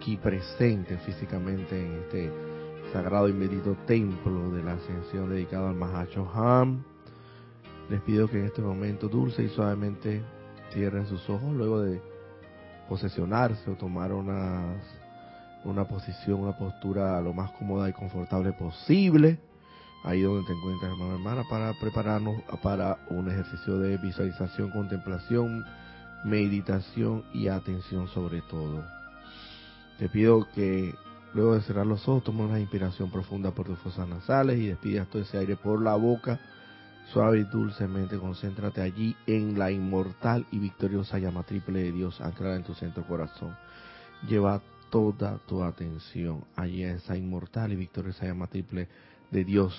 aquí presentes físicamente en este sagrado y bendito templo de la ascensión dedicado al Mahacho Ham. Les pido que en este momento dulce y suavemente cierren sus ojos luego de posesionarse o tomar una, una posición, una postura lo más cómoda y confortable posible. Ahí donde te encuentras, hermano hermana, para prepararnos para un ejercicio de visualización, contemplación, meditación y atención sobre todo. Te pido que luego de cerrar los ojos tomes una inspiración profunda por tus fosas nasales y despidas todo ese aire por la boca. Suave y dulcemente concéntrate allí en la inmortal y victoriosa llama triple de Dios anclada en tu centro corazón. Lleva toda tu atención allí a esa inmortal y victoriosa llama triple de Dios,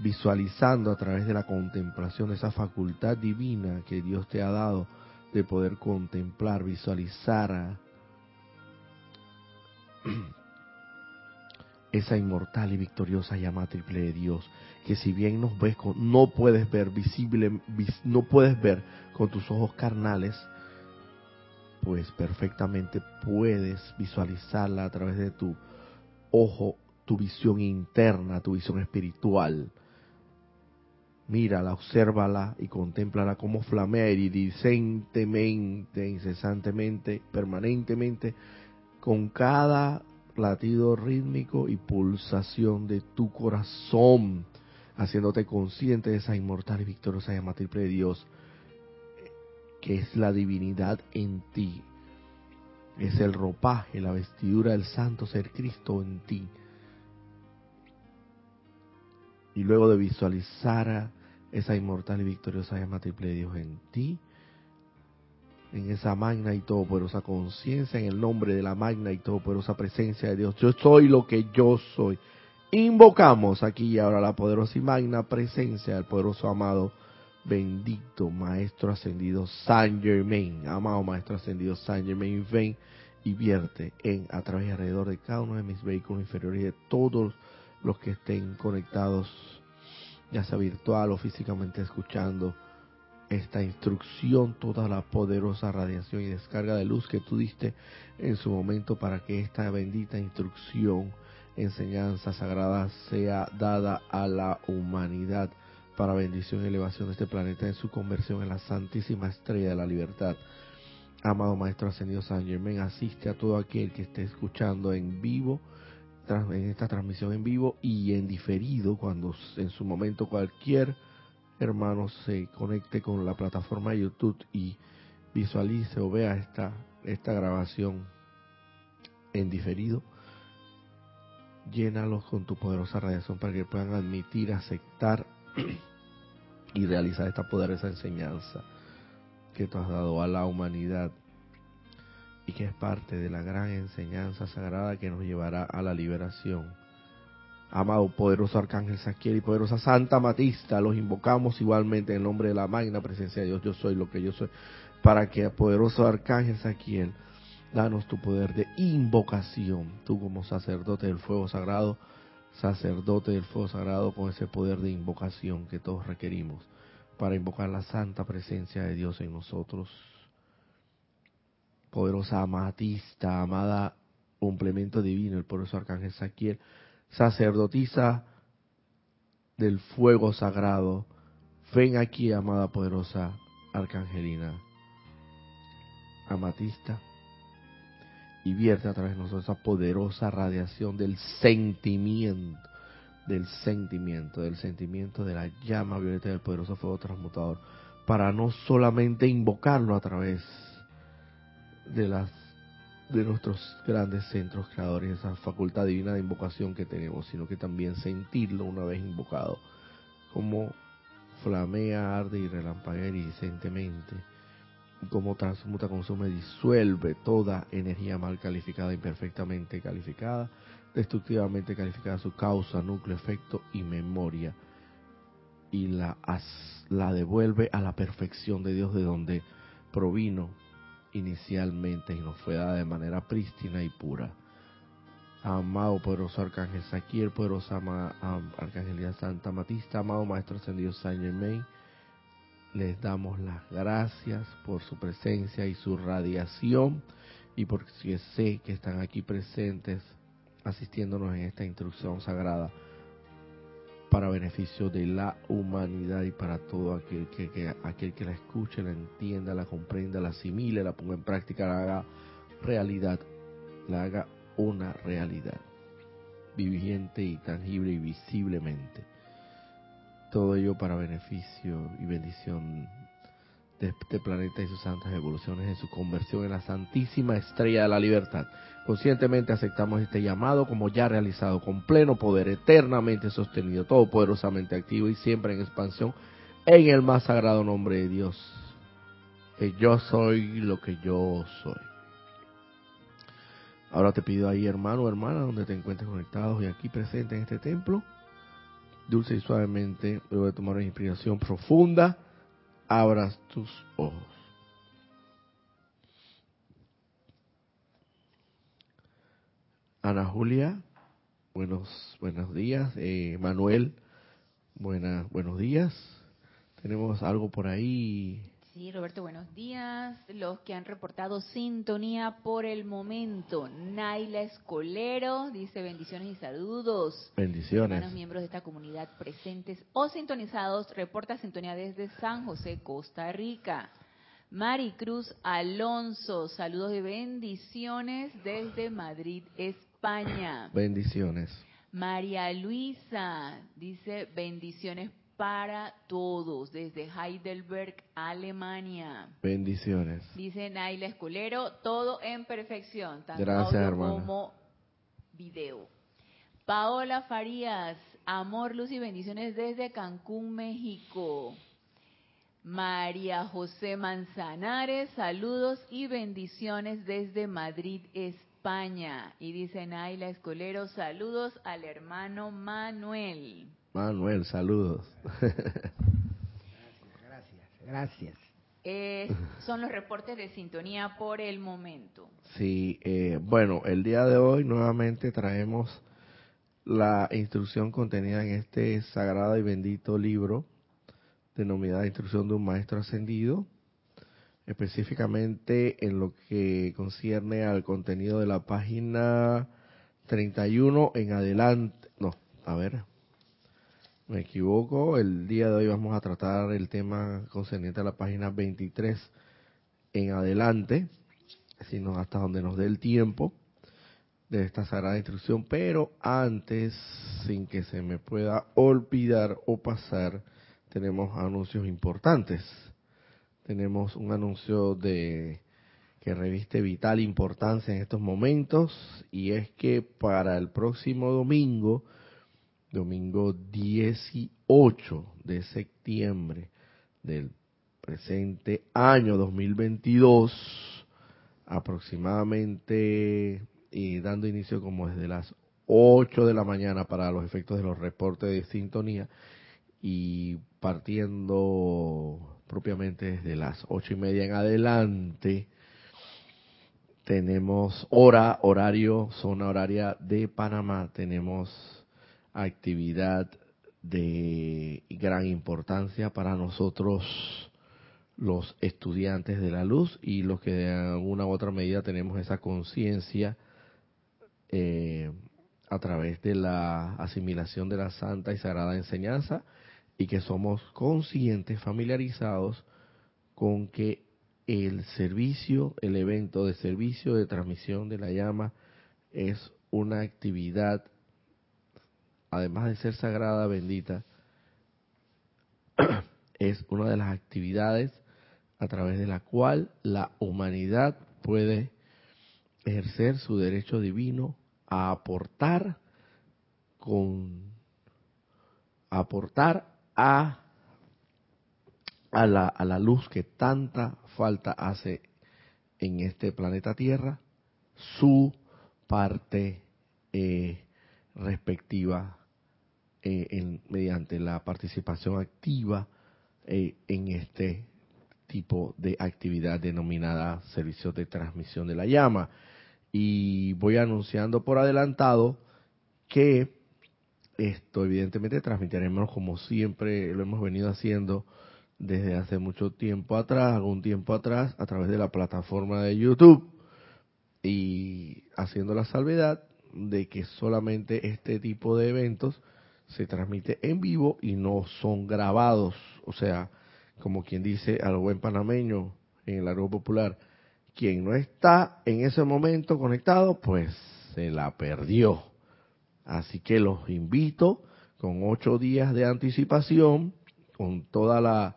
visualizando a través de la contemplación esa facultad divina que Dios te ha dado de poder contemplar, visualizar esa inmortal y victoriosa llama triple de Dios, que si bien nos ves con, no puedes ver visible, no puedes ver con tus ojos carnales, pues perfectamente puedes visualizarla a través de tu ojo, tu visión interna, tu visión espiritual. Mírala, obsérvala y contémplala como flamea iridicentemente, incesantemente, permanentemente, con cada latido rítmico y pulsación de tu corazón, haciéndote consciente de esa inmortal y victoriosa llama triple de Dios, que es la divinidad en ti, es el ropaje, la vestidura del santo ser Cristo en ti. Y luego de visualizar esa inmortal y victoriosa llama triple de Dios en ti, en esa magna y todopoderosa conciencia, en el nombre de la magna y todopoderosa presencia de Dios. Yo soy lo que yo soy. Invocamos aquí y ahora la poderosa y magna presencia del poderoso amado, bendito Maestro Ascendido San Germain. Amado Maestro Ascendido San Germain, ven y vierte en, a través y alrededor de cada uno de mis vehículos inferiores y de todos los que estén conectados, ya sea virtual o físicamente escuchando esta instrucción, toda la poderosa radiación y descarga de luz que tú diste en su momento para que esta bendita instrucción, enseñanza sagrada sea dada a la humanidad para bendición y elevación de este planeta en su conversión en la santísima estrella de la libertad. Amado Maestro Ascendido San Germán, asiste a todo aquel que esté escuchando en vivo, en esta transmisión en vivo y en diferido, cuando en su momento cualquier hermanos se conecte con la plataforma de YouTube y visualice o vea esta, esta grabación en diferido, llénalos con tu poderosa radiación para que puedan admitir, aceptar y realizar esta poderosa enseñanza que tú has dado a la humanidad y que es parte de la gran enseñanza sagrada que nos llevará a la liberación Amado poderoso Arcángel Saquiel y poderosa Santa Matista, los invocamos igualmente en el nombre de la magna presencia de Dios. Yo soy lo que yo soy. Para que, poderoso Arcángel Saquiel, danos tu poder de invocación. Tú como sacerdote del fuego sagrado, sacerdote del fuego sagrado con ese poder de invocación que todos requerimos para invocar la santa presencia de Dios en nosotros. Poderosa amatista, amada complemento divino, el poderoso Arcángel Saquiel, sacerdotisa del fuego sagrado, ven aquí, amada poderosa Arcangelina, amatista, y vierte a través de nosotros esa poderosa radiación del sentimiento, del sentimiento, del sentimiento de la llama violeta del poderoso fuego transmutador, para no solamente invocarlo a través de las de nuestros grandes centros creadores, esa facultad divina de invocación que tenemos, sino que también sentirlo una vez invocado, como flamea, arde y relampaguea irisentemente, como transmuta, consume, disuelve toda energía mal calificada, imperfectamente calificada, destructivamente calificada, su causa, núcleo, efecto y memoria, y la, la devuelve a la perfección de Dios de donde provino inicialmente y nos fue dada de manera prístina y pura. Amado poderoso Arcángel Saquiel, poderosa Arcángelía Santa Matista, amado Maestro Ascendido Saint Germain, les damos las gracias por su presencia y su radiación y porque sé que están aquí presentes asistiéndonos en esta instrucción sagrada para beneficio de la humanidad y para todo aquel que, aquel que la escuche, la entienda, la comprenda, la asimile, la ponga en práctica, la haga realidad, la haga una realidad viviente y tangible y visiblemente. Todo ello para beneficio y bendición de este planeta y sus santas evoluciones en su conversión en la santísima estrella de la libertad. Conscientemente aceptamos este llamado como ya realizado, con pleno poder, eternamente sostenido, todopoderosamente activo y siempre en expansión, en el más sagrado nombre de Dios. Que yo soy lo que yo soy. Ahora te pido ahí, hermano o hermana, donde te encuentres conectados y aquí presente en este templo, dulce y suavemente, luego de tomar una inspiración profunda, abras tus ojos. Ana Julia, buenos buenos días. Eh, Manuel, buena, buenos días. Tenemos algo por ahí. Sí, Roberto, buenos días. Los que han reportado sintonía por el momento. Naila Escolero dice bendiciones y saludos. Bendiciones. Hermanos miembros de esta comunidad presentes o sintonizados, reporta sintonía desde San José, Costa Rica. Maricruz Alonso, saludos y bendiciones desde Madrid, España. Bendiciones. María Luisa dice bendiciones para todos desde Heidelberg, Alemania. Bendiciones. Dice Naila Esculero, todo en perfección, tanto Gracias, audio como video. Paola Farías, amor, luz y bendiciones desde Cancún, México. María José Manzanares, saludos y bendiciones desde Madrid, España. Y dice Naila Escolero, saludos al hermano Manuel. Manuel, saludos. Gracias, gracias. Eh, son los reportes de sintonía por el momento. Sí, eh, bueno, el día de hoy nuevamente traemos la instrucción contenida en este sagrado y bendito libro, denominada Instrucción de un Maestro Ascendido, específicamente en lo que concierne al contenido de la página 31 en adelante. No, a ver, me equivoco. El día de hoy vamos a tratar el tema concerniente a la página 23 en adelante, sino hasta donde nos dé el tiempo de esta sagrada instrucción. Pero antes, sin que se me pueda olvidar o pasar, tenemos anuncios importantes. Tenemos un anuncio de que reviste vital importancia en estos momentos y es que para el próximo domingo domingo 18 de septiembre del presente año 2022, aproximadamente y dando inicio como desde las 8 de la mañana para los efectos de los reportes de sintonía y partiendo propiamente desde las ocho y media en adelante tenemos hora, horario, zona horaria de Panamá, tenemos actividad de gran importancia para nosotros los estudiantes de la luz y los que de alguna u otra medida tenemos esa conciencia eh, a través de la asimilación de la santa y sagrada enseñanza y que somos conscientes, familiarizados con que el servicio, el evento de servicio de transmisión de la llama es una actividad además de ser sagrada, bendita, es una de las actividades a través de la cual la humanidad puede ejercer su derecho divino a aportar con aportar a a la, a la luz que tanta falta hace en este planeta Tierra su parte eh, respectiva eh, mediante la participación activa eh, en este tipo de actividad denominada servicio de transmisión de la llama. Y voy anunciando por adelantado que esto evidentemente transmitiremos como siempre lo hemos venido haciendo desde hace mucho tiempo atrás, algún tiempo atrás, a través de la plataforma de YouTube. y haciendo la salvedad de que solamente este tipo de eventos se transmite en vivo y no son grabados. O sea, como quien dice al buen panameño en el árbol popular, quien no está en ese momento conectado, pues se la perdió. Así que los invito con ocho días de anticipación, con toda la,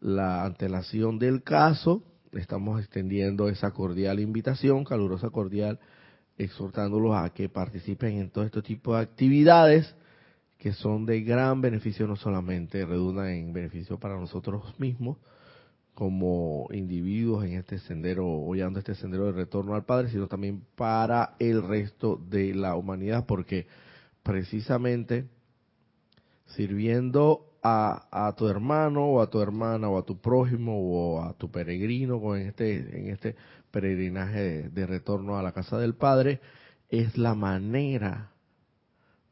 la antelación del caso, estamos extendiendo esa cordial invitación, calurosa cordial, exhortándolos a que participen en todo este tipo de actividades que son de gran beneficio, no solamente redundan en beneficio para nosotros mismos, como individuos en este sendero, hollando este sendero de retorno al Padre, sino también para el resto de la humanidad, porque precisamente sirviendo a, tu hermano o a tu hermana o a tu prójimo o a tu peregrino en este, en este peregrinaje de retorno a la casa del Padre, es la manera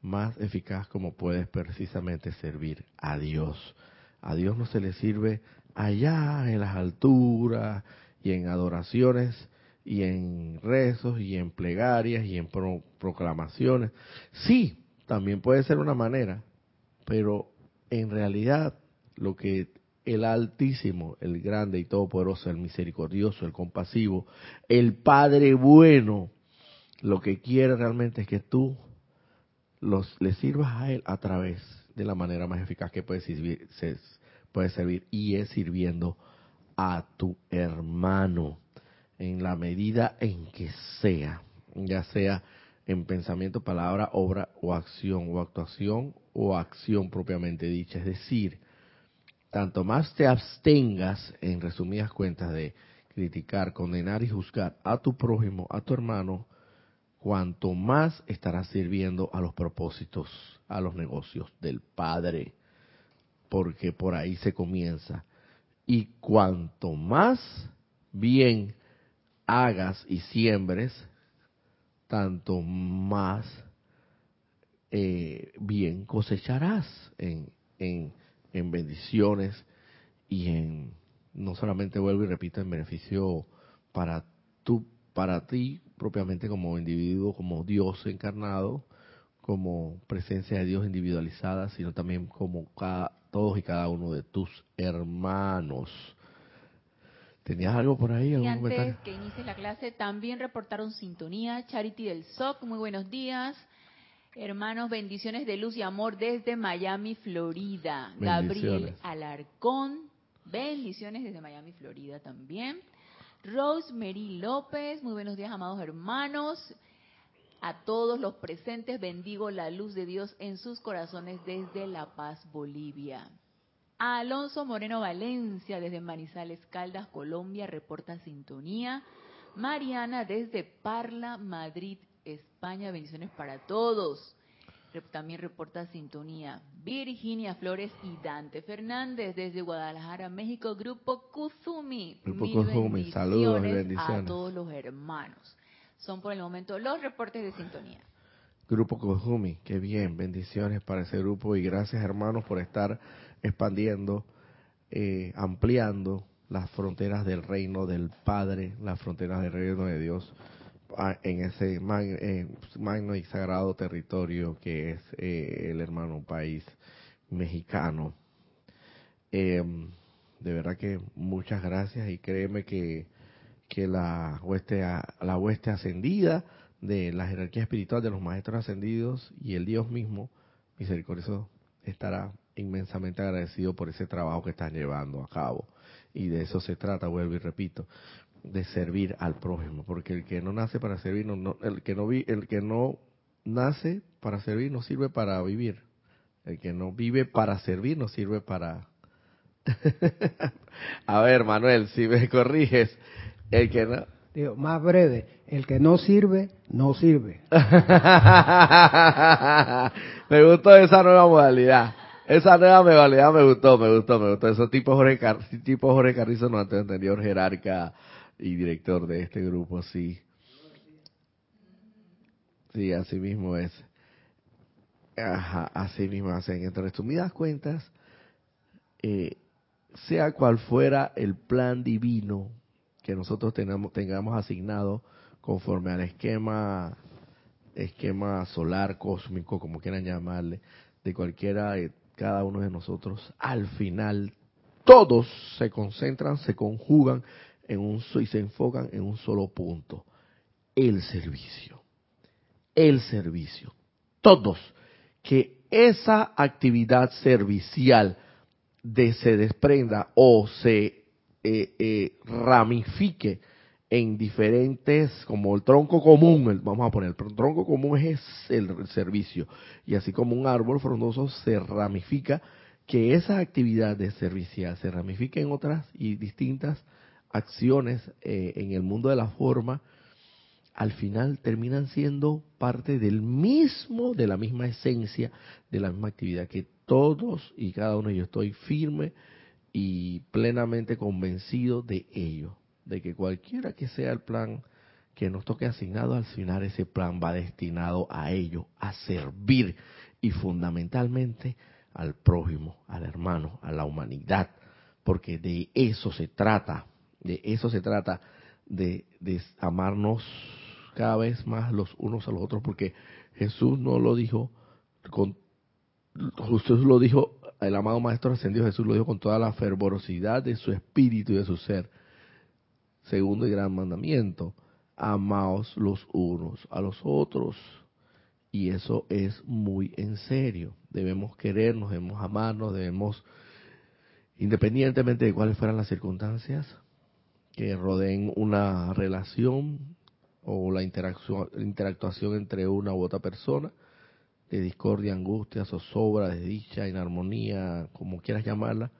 más eficaz como puedes precisamente servir a Dios. A Dios no se le sirve allá en las alturas y en adoraciones y en rezos y en plegarias y en proclamaciones. Sí, también puede ser una manera, pero en realidad lo que el Altísimo, el Grande y Todopoderoso, el Misericordioso, el Compasivo, el Padre Bueno, lo que quiere realmente es que tú los, le sirvas a Él a través de la manera más eficaz que puedes servir, puede servir y es sirviendo a tu hermano en la medida en que sea, ya sea en pensamiento, palabra, obra o acción, o actuación o acción propiamente dicha. Es decir, tanto más te abstengas, en resumidas cuentas, de criticar, condenar y juzgar a tu prójimo, a tu hermano, cuanto más estarás sirviendo a los propósitos, a los negocios del Padre porque por ahí se comienza. Y cuanto más bien hagas y siembres, tanto más eh, bien cosecharás en, en, en bendiciones y en, no solamente vuelvo y repito, en beneficio para tú, para ti propiamente como individuo, como Dios encarnado, como presencia de Dios individualizada, sino también como cada, todos y cada uno de tus hermanos. ¿Tenías algo por ahí? Y antes que inicie la clase, también reportaron sintonía. Charity del SOC, muy buenos días. Hermanos, bendiciones de luz y amor desde Miami, Florida. Gabriel Alarcón, bendiciones desde Miami, Florida también. Rosemary López, muy buenos días, amados hermanos. A todos los presentes bendigo la luz de Dios en sus corazones desde La Paz, Bolivia. Alonso Moreno Valencia desde Manizales Caldas, Colombia, reporta sintonía. Mariana desde Parla, Madrid, España, bendiciones para todos. También reporta sintonía. Virginia Flores y Dante Fernández desde Guadalajara, México, Grupo Kuzumi. Grupo Kuzumi, saludos y bendiciones. A todos los hermanos. Son por el momento los reportes de sintonía. Grupo Kojumi, qué bien, bendiciones para ese grupo y gracias hermanos por estar expandiendo, eh, ampliando las fronteras del reino del Padre, las fronteras del reino de Dios en ese magno, y sagrado territorio que es eh, el hermano país mexicano. Em, de verdad que muchas gracias y créeme que que la hueste, la hueste ascendida de la jerarquía espiritual de los maestros ascendidos y el Dios mismo, misericordioso, estará inmensamente agradecido por ese trabajo que están llevando a cabo. Y de eso se trata, vuelvo y repito, de servir al prójimo, porque el que no nace para servir, no, el que no vi, el que no nace para servir no sirve para vivir. El que no vive para servir no sirve para a ver, Manuel, si me corriges, el que no. Digo, más breve, el que no sirve, no sirve. me gustó esa nueva modalidad. Esa nueva modalidad me gustó, me gustó, me gustó. Esos tipos Jorge, Car tipo Jorge Carrizo no antes entendido jerarca y director de este grupo, sí. Sí, así mismo es. Así mismo hacen. Entonces, tú me das cuentas, eh, sea cual fuera el plan divino que nosotros tengamos, tengamos asignado conforme al esquema esquema solar, cósmico, como quieran llamarle, de cualquiera de cada uno de nosotros, al final todos se concentran, se conjugan en un y se enfocan en un solo punto, el servicio. El servicio. Todos que esa actividad servicial de se desprenda o se eh, eh, ramifique en diferentes, como el tronco común, vamos a poner, el tronco común es el, servicio, y así como un árbol frondoso se ramifica, que esa actividad de servicial se ramifique en otras y distintas acciones eh, en el mundo de la forma, al final terminan siendo parte del mismo, de la misma esencia, de la misma actividad, que todos y cada uno, yo estoy firme y plenamente convencido de ello de que cualquiera que sea el plan que nos toque asignado, al final ese plan va destinado a ello, a servir y fundamentalmente al prójimo, al hermano, a la humanidad, porque de eso se trata, de eso se trata, de, de amarnos cada vez más los unos a los otros, porque Jesús no lo dijo con Jesús lo dijo, el amado Maestro Ascendido Jesús lo dijo con toda la fervorosidad de su espíritu y de su ser segundo y gran mandamiento, amaos los unos a los otros. Y eso es muy en serio. Debemos querernos, debemos amarnos, debemos, independientemente de cuáles fueran las circunstancias que rodeen una relación o la interacción, interactuación entre una u otra persona, de discordia, angustia, zozobra, desdicha, inarmonía, como quieras llamarla,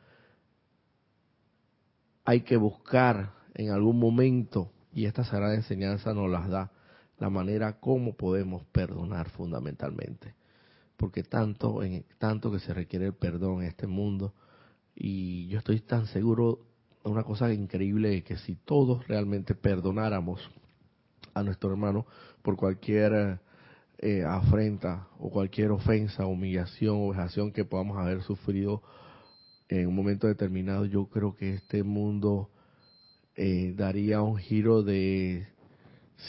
hay que buscar en algún momento, y esta sagrada enseñanza nos las da, la manera como podemos perdonar fundamentalmente. Porque tanto, en, tanto que se requiere el perdón en este mundo, y yo estoy tan seguro una cosa increíble, que si todos realmente perdonáramos a nuestro hermano por cualquier eh, afrenta o cualquier ofensa, humillación o vejación que podamos haber sufrido en un momento determinado, yo creo que este mundo eh, daría un giro de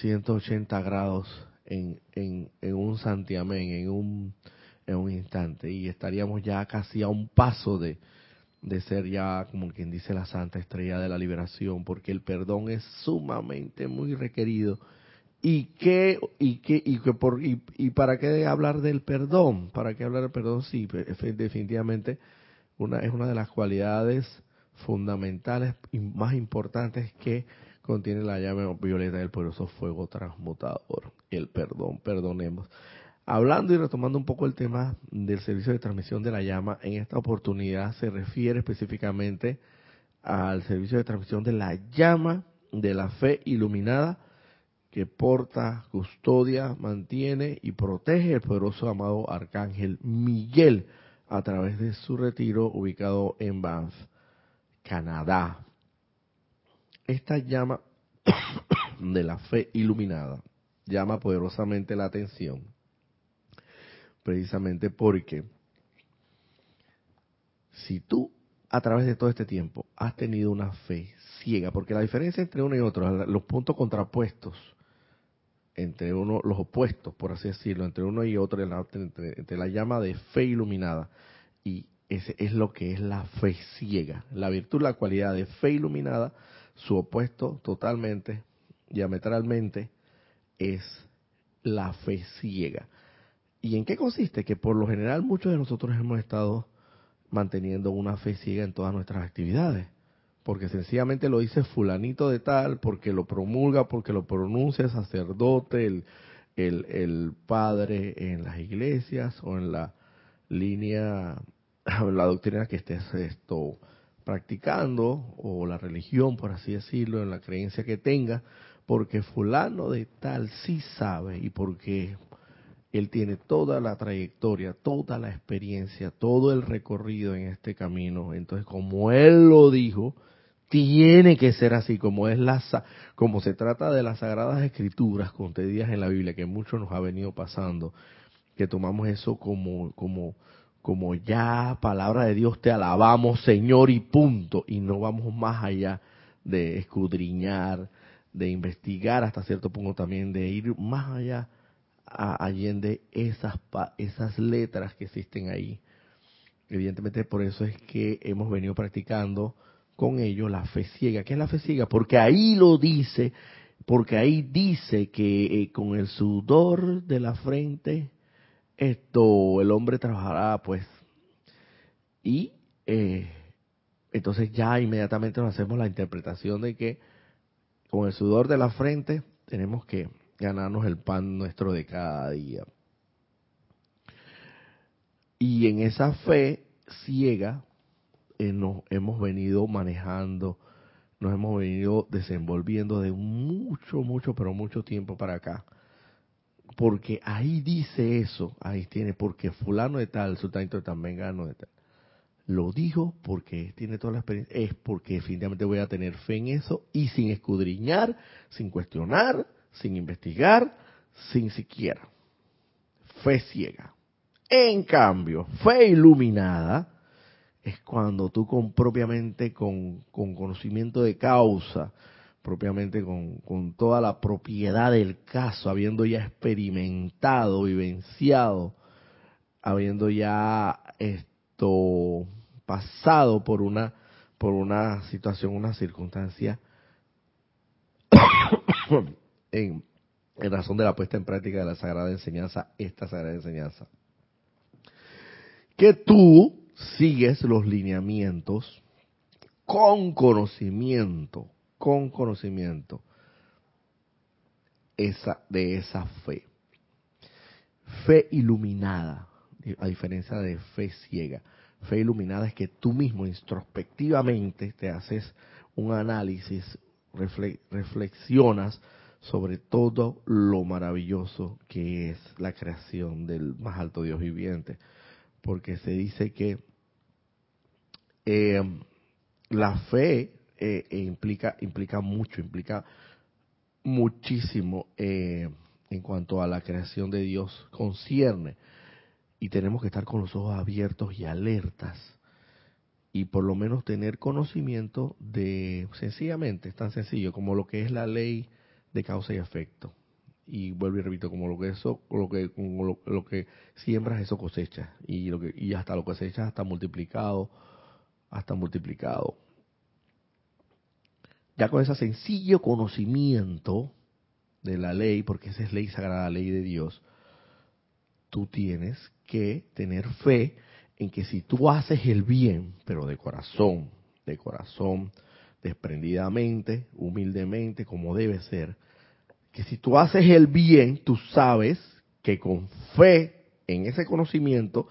180 grados en, en, en un santiamén, en un, en un instante, y estaríamos ya casi a un paso de, de ser ya, como quien dice, la santa estrella de la liberación, porque el perdón es sumamente muy requerido. ¿Y qué, y qué, y, que por, y, y para qué hablar del perdón? ¿Para qué hablar del perdón? Sí, definitivamente una, es una de las cualidades fundamentales y más importantes que contiene la llave violeta del poderoso fuego transmutador, el perdón, perdonemos. Hablando y retomando un poco el tema del servicio de transmisión de la llama, en esta oportunidad se refiere específicamente al servicio de transmisión de la llama de la fe iluminada que porta, custodia, mantiene y protege el poderoso amado arcángel Miguel a través de su retiro ubicado en Banff. Canadá. Esta llama de la fe iluminada llama poderosamente la atención, precisamente porque si tú a través de todo este tiempo has tenido una fe ciega, porque la diferencia entre uno y otro, los puntos contrapuestos, entre uno, los opuestos, por así decirlo, entre uno y otro, entre, la llama de fe iluminada y ese es lo que es la fe ciega. La virtud, la cualidad de fe iluminada, su opuesto totalmente, diametralmente, es la fe ciega. ¿Y en qué consiste? Que por lo general muchos de nosotros hemos estado manteniendo una fe ciega en todas nuestras actividades. Porque sencillamente lo dice fulanito de tal, porque lo promulga, porque lo pronuncia sacerdote, el, el, el padre en las iglesias o en la línea la doctrina que estés esto practicando o la religión, por así decirlo, en la creencia que tenga, porque fulano de tal sí sabe y porque él tiene toda la trayectoria, toda la experiencia, todo el recorrido en este camino. Entonces, como él lo dijo, tiene que ser así, como es la como se trata de las sagradas escrituras contenidas en la Biblia, que mucho nos ha venido pasando, que tomamos eso como como como ya palabra de Dios te alabamos Señor y punto, y no vamos más allá de escudriñar, de investigar hasta cierto punto también, de ir más allá a allende esas, esas letras que existen ahí. Evidentemente por eso es que hemos venido practicando con ello la fe ciega. ¿Qué es la fe ciega? Porque ahí lo dice, porque ahí dice que eh, con el sudor de la frente, esto, el hombre trabajará pues. Y eh, entonces ya inmediatamente nos hacemos la interpretación de que con el sudor de la frente tenemos que ganarnos el pan nuestro de cada día. Y en esa fe ciega eh, nos hemos venido manejando, nos hemos venido desenvolviendo de mucho, mucho, pero mucho tiempo para acá. Porque ahí dice eso, ahí tiene, porque fulano de tal, sultanito de tal, vengano de tal. Lo dijo porque tiene toda la experiencia, es porque definitivamente voy a tener fe en eso y sin escudriñar, sin cuestionar, sin investigar, sin siquiera. Fe ciega. En cambio, fe iluminada es cuando tú con propiamente con, conocimiento de causa, propiamente con, con, toda la propiedad del caso, habiendo ya experimentado, vivenciado, habiendo ya esto pasado por una por una situación, una circunstancia en, razón de la puesta en práctica de la sagrada enseñanza, esta sagrada enseñanza que tú sigues los lineamientos con conocimiento, con conocimiento esa, de esa fe. Fe iluminada, a diferencia de fe ciega. Fe iluminada es que tú mismo introspectivamente te haces un análisis, reflexionas sobre todo lo maravilloso que es la creación del más alto Dios viviente. Porque se dice que eh, la fe eh, implica implica mucho, implica muchísimo eh, en cuanto a la creación de Dios concierne y tenemos que estar con los ojos abiertos y alertas y por lo menos tener conocimiento de sencillamente es tan sencillo como lo que es la ley de causa y efecto. Y vuelvo y repito como lo que eso lo que lo, que siembras eso cosecha y lo que y hasta lo cosechas hasta multiplicado hasta multiplicado. Ya con ese sencillo conocimiento de la ley porque esa es ley sagrada ley de Dios tú tienes que tener fe en que si tú haces el bien pero de corazón de corazón desprendidamente humildemente como debe ser que si tú haces el bien, tú sabes que con fe en ese conocimiento,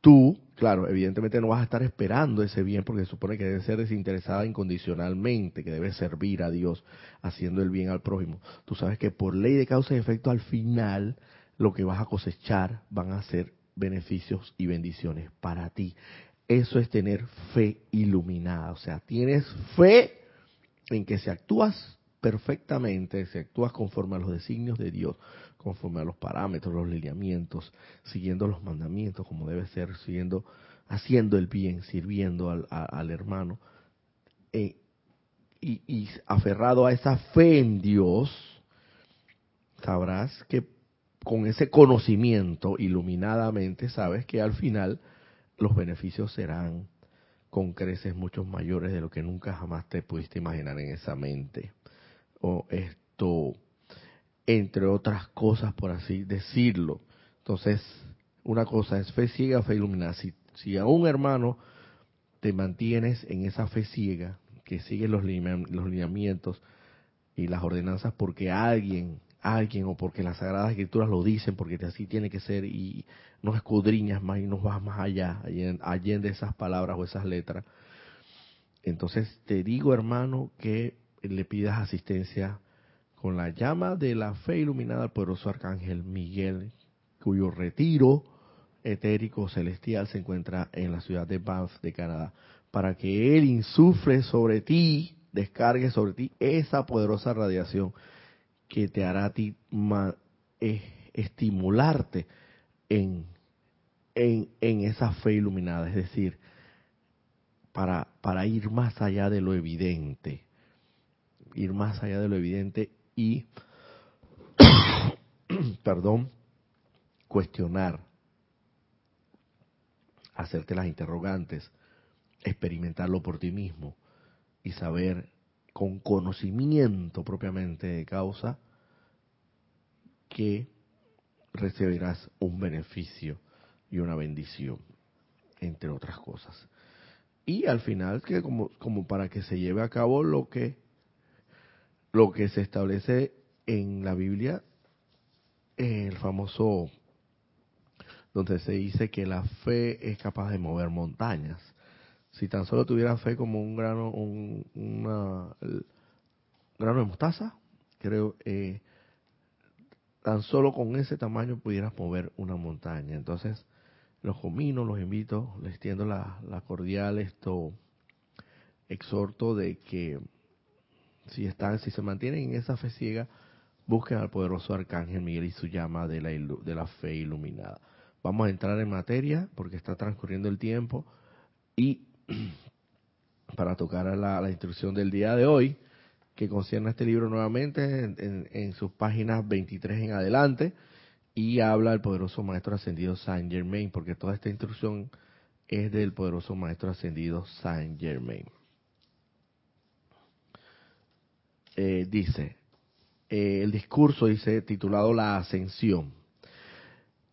tú, claro, evidentemente no vas a estar esperando ese bien porque se supone que debe ser desinteresada incondicionalmente, que debe servir a Dios haciendo el bien al prójimo. Tú sabes que por ley de causa y efecto al final lo que vas a cosechar van a ser beneficios y bendiciones para ti. Eso es tener fe iluminada, o sea, tienes fe en que si actúas perfectamente si actúas conforme a los designios de Dios, conforme a los parámetros, los lineamientos, siguiendo los mandamientos como debe ser, siguiendo, haciendo el bien, sirviendo al, hermano, eh, y, y aferrado a esa fe en Dios, sabrás que con ese conocimiento iluminadamente sabes que al final los beneficios serán con creces muchos mayores de lo que nunca jamás te pudiste imaginar en esa mente o esto, entre otras cosas, por así decirlo. Entonces, una cosa es fe ciega, fe iluminada. Si, si a un hermano te mantienes en esa fe ciega, que sigue los, los lineamientos y las ordenanzas porque alguien, alguien o porque las Sagradas Escrituras lo dicen, porque así tiene que ser y no escudriñas más y no vas más allá, allende esas palabras o esas letras. Entonces te digo, hermano, que le pidas asistencia con la llama de la fe iluminada al poderoso arcángel Miguel, cuyo retiro etérico celestial se encuentra en la ciudad de Banff de Canadá, para que él insufle sobre ti, descargue sobre ti esa poderosa radiación que te hará ti eh, estimularte en, en, en esa fe iluminada, es decir, para, para ir más allá de lo evidente. Ir más allá de lo evidente y, perdón, cuestionar, hacerte las interrogantes, experimentarlo por ti mismo y saber con conocimiento propiamente de causa que recibirás un beneficio y una bendición, entre otras cosas. Y al final, que como, como para que se lleve a cabo lo que, lo que se establece en la Biblia, el famoso, donde se dice que la fe es capaz de mover montañas. Si tan solo tuviera fe como un grano, un una, grano de mostaza, creo, eh, tan solo con ese tamaño pudieras mover una montaña. Entonces, los comino, los invito, les tiendo la, cordial esto exhorto de que si están, si se mantienen en esa fe ciega, busquen al poderoso arcángel Miguel y su llama de la, de la fe iluminada. Vamos a entrar en materia porque está transcurriendo el tiempo y para tocar a la, instrucción del día de hoy, que concierne este libro nuevamente en, sus páginas 23 en adelante, y habla el poderoso Maestro Ascendido Saint Germain, porque toda esta instrucción es del poderoso Maestro Ascendido Saint Germain. Eh, dice, eh, el discurso dice, titulado La Ascensión.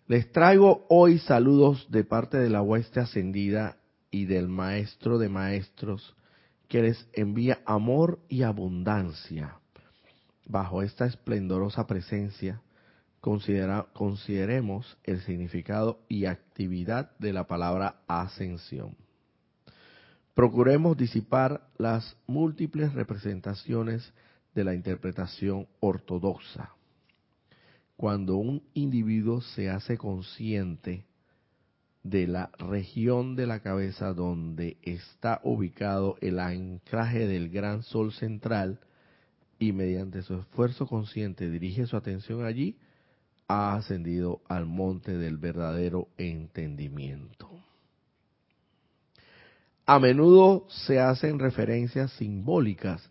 Les traigo hoy saludos de parte de la hueste ascendida y del Maestro de Maestros, que les envía amor y abundancia. Bajo esta esplendorosa presencia, consideremos el significado y actividad de la palabra ascensión. Procuremos disipar las múltiples representaciones de la interpretación ortodoxa. Cuando un individuo se hace consciente de la región de la cabeza donde está ubicado el anclaje del gran sol central y mediante su esfuerzo consciente dirige su atención allí, ha ascendido al monte del verdadero entendimiento. A menudo se hacen referencias simbólicas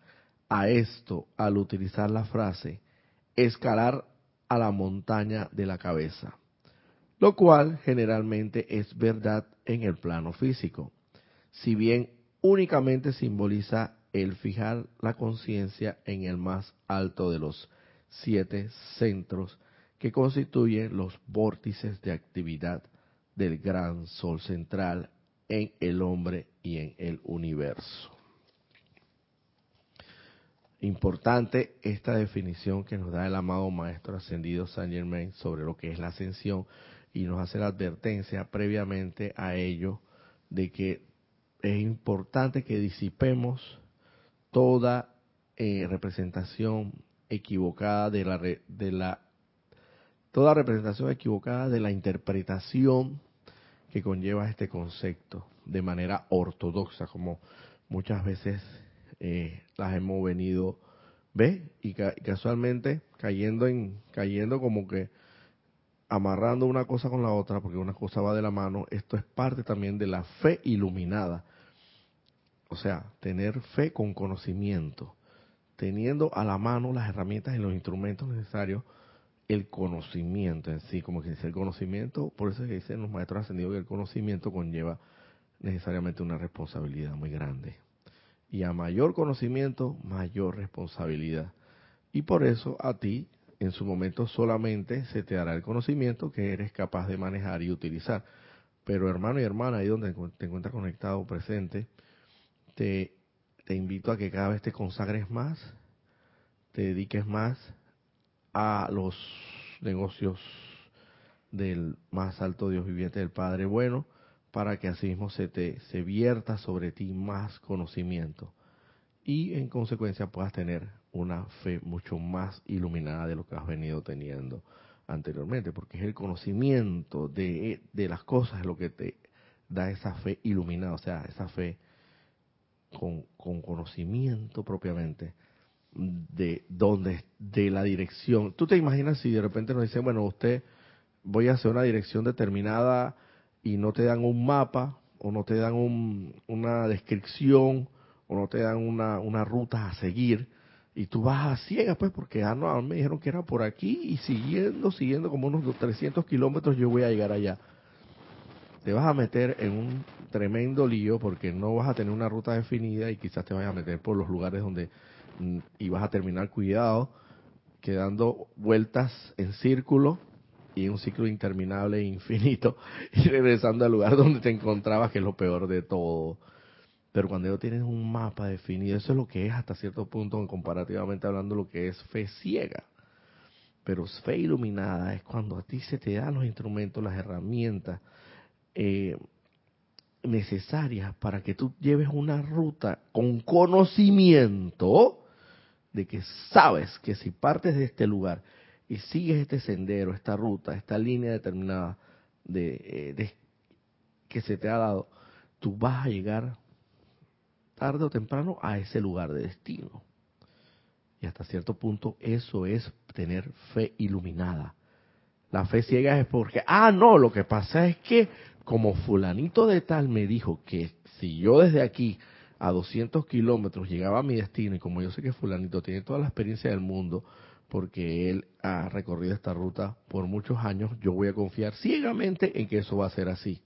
a esto al utilizar la frase escalar a la montaña de la cabeza lo cual generalmente es verdad en el plano físico, si bien únicamente simboliza el fijar la conciencia en el más alto de los siete centros que constituyen los vórtices de actividad del gran sol central en el hombre y en el universo. Importante esta definición que nos da el amado Maestro Ascendido Saint Germain sobre lo que es la ascensión, y nos hace la advertencia previamente a ello de que es importante que disipemos toda eh, representación equivocada de la de la toda representación equivocada de la interpretación que conlleva este concepto de manera ortodoxa como muchas veces eh, las hemos venido ve y casualmente cayendo en cayendo como que amarrando una cosa con la otra, porque una cosa va de la mano, esto es parte también de la fe iluminada. O sea, tener fe con conocimiento, teniendo a la mano las herramientas y los instrumentos necesarios, el conocimiento en sí, como que dice el conocimiento, por eso es que dicen los maestros ascendidos que el conocimiento conlleva necesariamente una responsabilidad muy grande. Y a mayor conocimiento, mayor responsabilidad. Y por eso a ti en su momento solamente se te dará el conocimiento que eres capaz de manejar y utilizar. Pero hermano y hermana, ahí donde te encuentras conectado, presente, te, te invito a que cada vez te consagres más, te dediques más a los negocios del más alto Dios viviente, del Padre bueno, para que asimismo se te se vierta sobre ti más conocimiento y en consecuencia puedas tener una fe mucho más iluminada de lo que has venido teniendo anteriormente, porque es el conocimiento de, de las cosas lo que te da esa fe iluminada, o sea, esa fe con, con conocimiento propiamente de dónde, de la dirección. Tú te imaginas si de repente nos dicen, bueno, usted voy a hacer una dirección determinada y no te dan un mapa o no te dan un, una descripción o no te dan una, una ruta a seguir, Y tú vas a ciegas, pues, porque ah, no, me dijeron que era por aquí y siguiendo, siguiendo como unos 300 kilómetros yo voy a llegar allá. Te vas a meter en un tremendo lío porque no vas a tener una ruta definida y quizás te vayas a meter por los lugares donde mm, y vas a terminar cuidado, quedando vueltas en círculo y un ciclo interminable e infinito y regresando al lugar donde te encontrabas, que es lo peor de todo. Pero cuando yo tienes un mapa definido, eso es lo que es hasta cierto punto, comparativamente hablando, lo que es fe ciega. Pero fe iluminada es cuando a ti se te dan los instrumentos, las herramientas eh, necesarias para que tú lleves una ruta con conocimiento de que sabes que si partes de este lugar y sigues este sendero, esta ruta, esta línea determinada de, eh, de, que se te ha dado, tú vas a llegar tarde o temprano a ese lugar de destino. Y hasta cierto punto eso es tener fe iluminada. La fe ciega es porque, ah, no, lo que pasa es que como fulanito de tal me dijo que si yo desde aquí a 200 kilómetros llegaba a mi destino y como yo sé que fulanito tiene toda la experiencia del mundo porque él ha recorrido esta ruta por muchos años, yo voy a confiar ciegamente en que eso va a ser así.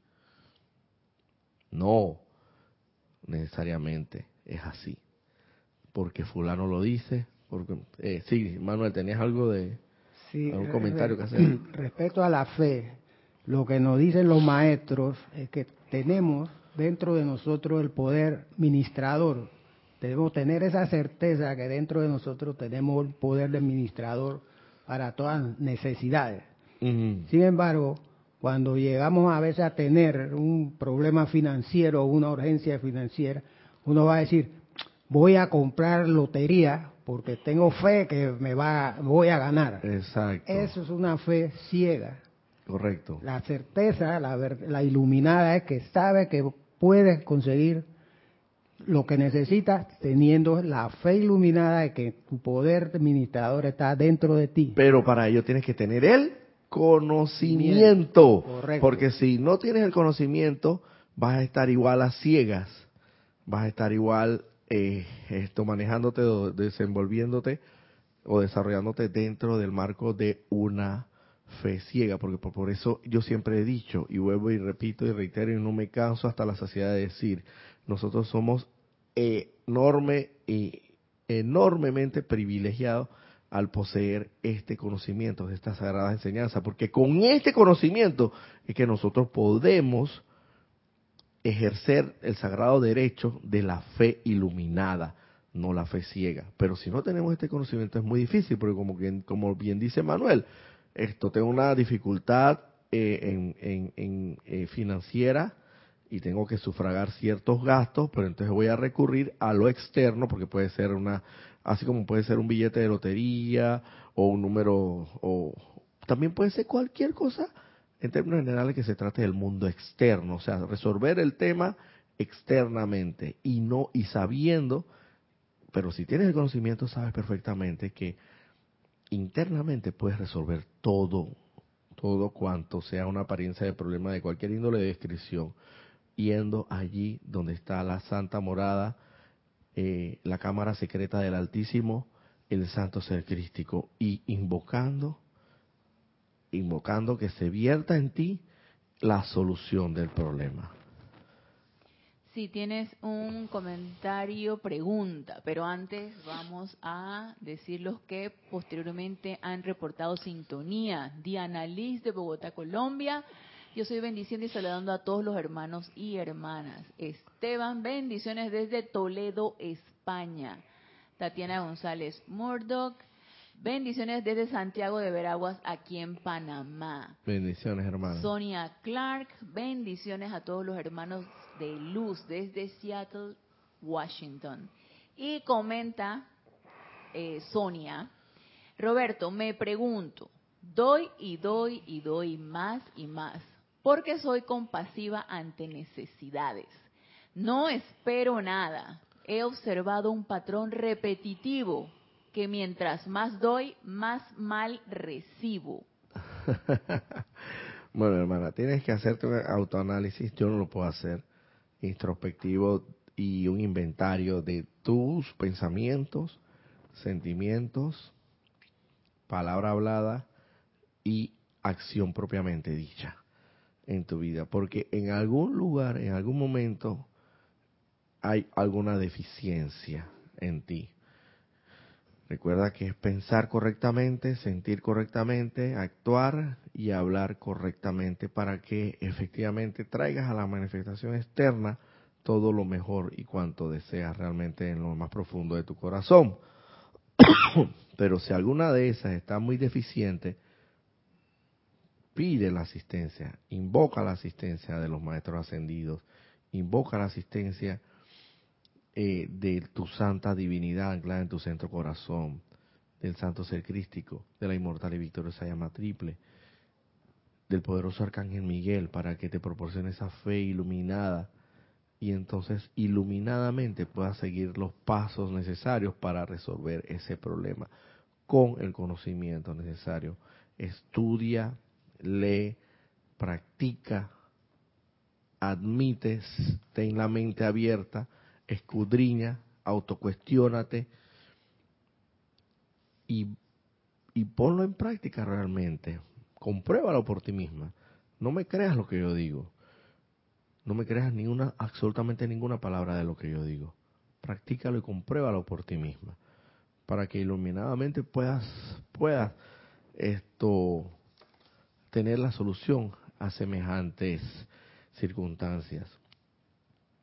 No, necesariamente es así. Porque fulano lo dice. Porque, eh, sí, Manuel, ¿tenías algo de Sí, algún re- comentario que hacer? Respecto a la fe, lo que nos dicen los maestros es que tenemos dentro de nosotros el poder ministrador. Debemos tener esa certeza que dentro de nosotros tenemos el poder de ministrador para todas necesidades. Sin embargo, cuando llegamos a veces a tener un problema financiero o una urgencia financiera, uno va a decir, voy a comprar lotería porque tengo fe que me va, voy a ganar. Exacto. Eso es una fe ciega. Correcto. La certeza, la, la iluminada es que sabe que puedes conseguir lo que necesitas teniendo la fe iluminada de que tu poder administrador está dentro de ti. Pero para ello tienes que tener el conocimiento. Correcto. Porque si no tienes el conocimiento, vas a estar igual a ciegas. Vas a estar igual eh, esto manejándote o desenvolviéndote o desarrollándote dentro del marco de una fe ciega, porque por, por eso yo siempre he dicho, y vuelvo y repito y reitero y no me canso hasta la saciedad de decir, nosotros somos enorme y enormemente privilegiados al poseer este conocimiento de esta sagrada enseñanza, porque con este conocimiento es que nosotros podemos ejercer el sagrado derecho de la fe iluminada, no la fe ciega. Pero si no tenemos este conocimiento es muy difícil, porque como bien, como bien dice Manuel, esto tengo una dificultad eh, en, en- en, eh, financiera y tengo que sufragar ciertos gastos, pero entonces voy a recurrir a lo externo, porque puede ser una, así como puede ser un billete de lotería o un número, o también puede ser cualquier cosa en términos generales que se trate del mundo externo, o sea, resolver el tema externamente y no y sabiendo, pero si tienes el conocimiento sabes perfectamente que internamente puedes resolver todo, todo cuanto sea una apariencia de problema de cualquier índole de descripción, yendo allí donde está la santa morada, eh, la cámara secreta del Altísimo, el santo ser crístico, y invocando, invocando que se vierta en ti la solución del problema. Si tienes un comentario, pregunta, pero antes vamos a decir los que posteriormente han reportado sintonía. Diana Liz de Bogotá, Colombia. Yo soy bendiciendo y saludando a todos los hermanos y hermanas. Esteban, bendiciones desde Toledo, España. Tatiana González Murdoch, bendiciones desde Santiago de Veraguas, aquí en Panamá. Bendiciones, hermano. Sonia Clark, bendiciones a todos los hermanos de luz desde Seattle, Washington. Y comenta eh, Sonia, Roberto, me pregunto, doy y doy y doy más y más, porque soy compasiva ante necesidades. No espero nada. He observado un patrón repetitivo que mientras más doy, más mal recibo. bueno, hermana, tienes que hacerte un autoanálisis, yo no lo puedo hacer, introspectivo y un inventario de tus pensamientos, sentimientos, palabra hablada y acción propiamente dicha en tu vida. Porque en algún lugar, en algún momento, hay alguna deficiencia en ti. Recuerda que es pensar correctamente, sentir correctamente, actuar y hablar correctamente para que efectivamente traigas a la manifestación externa todo lo mejor y cuanto deseas realmente en lo más profundo de tu corazón. Pero si alguna de esas está muy deficiente, pide la asistencia, invoca la asistencia de los maestros ascendidos, invoca la asistencia eh, de tu santa divinidad anclada en tu centro corazón, del santo ser crístico, de la inmortal y victoriosa llama triple, del poderoso arcángel Miguel, para que te proporcione esa fe iluminada y entonces iluminadamente puedas seguir los pasos necesarios para resolver ese problema con el conocimiento necesario. Estudia, lee, practica, admites, ten la mente abierta escudriña, autocuestiónate y, y ponlo en práctica realmente. Compruébalo por ti misma. No me creas lo que yo digo. No me creas ninguna, absolutamente ninguna palabra de lo que yo digo. Practícalo y compruébalo por ti misma. Para que iluminadamente puedas, puedas esto, tener la solución a semejantes circunstancias.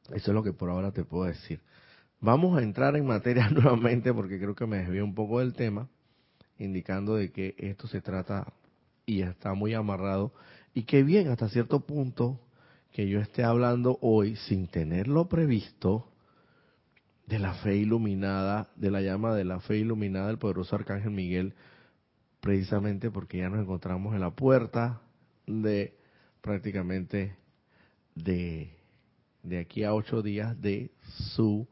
Eso es lo que por ahora te puedo decir. Vamos a entrar en materia nuevamente porque creo que me desvío un poco del tema, indicando de que esto se trata y está muy amarrado y que bien hasta cierto punto que yo esté hablando hoy sin tenerlo previsto de la fe iluminada, de la llama de la fe iluminada del poderoso arcángel Miguel, precisamente porque ya nos encontramos en la puerta de prácticamente de de aquí a ocho días de su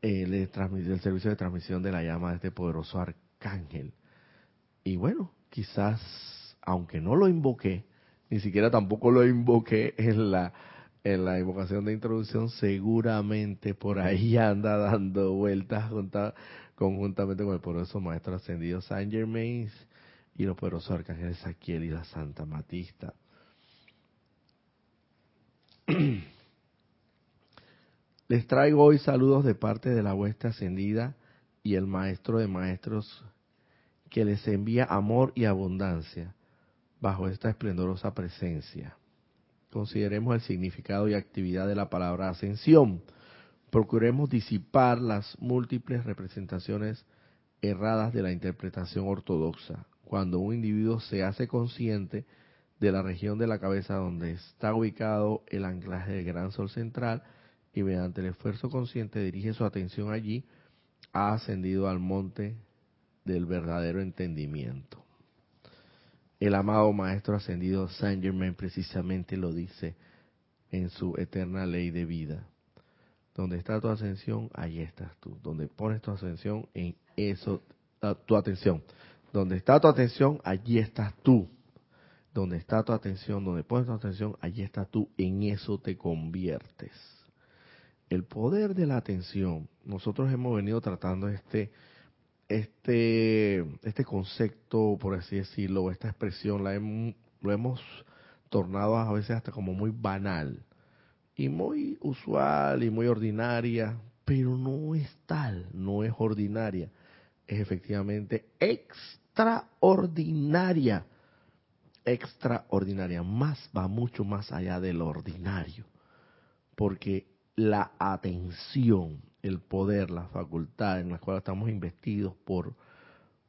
eh, del servicio de transmisión de la llama de este poderoso arcángel. Y bueno, quizás, aunque no lo invoqué, ni siquiera tampoco lo invoqué en la en la invocación de introducción, seguramente por ahí anda dando vueltas conjuntamente con el poderoso maestro ascendido Saint Germain y los poderosos arcángeles Saquiel y la Santa Matista. Les traigo hoy saludos de parte de la hueste ascendida y el maestro de maestros que les envía amor y abundancia bajo esta esplendorosa presencia. Consideremos el significado y actividad de la palabra ascensión. Procuremos disipar las múltiples representaciones erradas de la interpretación ortodoxa. Cuando un individuo se hace consciente de la región de la cabeza donde está ubicado el anclaje del gran sol central, y mediante el esfuerzo consciente dirige su atención allí, ha ascendido al monte del verdadero entendimiento. El amado Maestro Ascendido Saint Germain precisamente lo dice en su eterna ley de vida. Donde está tu ascensión, allí estás tú. Donde pones tu ascensión, en eso, tu atención. Donde está tu atención, allí estás tú. Donde está tu atención, donde pones tu atención, allí estás tú. En eso te conviertes el poder de la atención. Nosotros hemos venido tratando este, este, este concepto, por así decirlo, esta expresión, la lo hemos tornado a veces hasta como muy banal y muy usual y muy ordinaria, pero no es tal, no es ordinaria, es efectivamente extraordinaria, extraordinaria, más va mucho más allá del ordinario, porque la atención, el poder, la facultad en la cual estamos investidos por,